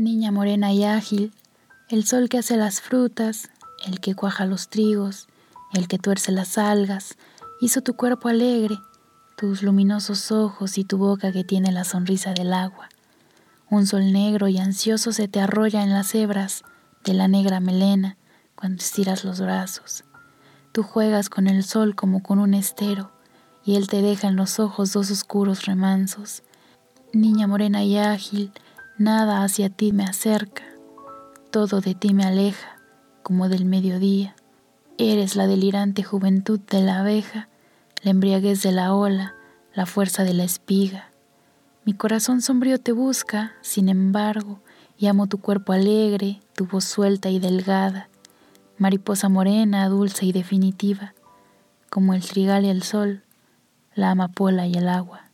Niña morena y ágil, el sol que hace las frutas, el que cuaja los trigos, el que tuerce las algas, hizo tu cuerpo alegre, tus luminosos ojos y tu boca que tiene la sonrisa del agua. Un sol negro y ansioso se te arrolla en las hebras de la negra melena cuando estiras los brazos. Tú juegas con el sol como con un estero, y él te deja en los ojos dos oscuros remansos. Niña morena y ágil, Nada hacia ti me acerca, todo de ti me aleja, como del mediodía. Eres la delirante juventud de la abeja, la embriaguez de la ola, la fuerza de la espiga. Mi corazón sombrío te busca, sin embargo, y amo tu cuerpo alegre, tu voz suelta y delgada, mariposa morena, dulce y definitiva, como el trigal y el sol, la amapola y el agua.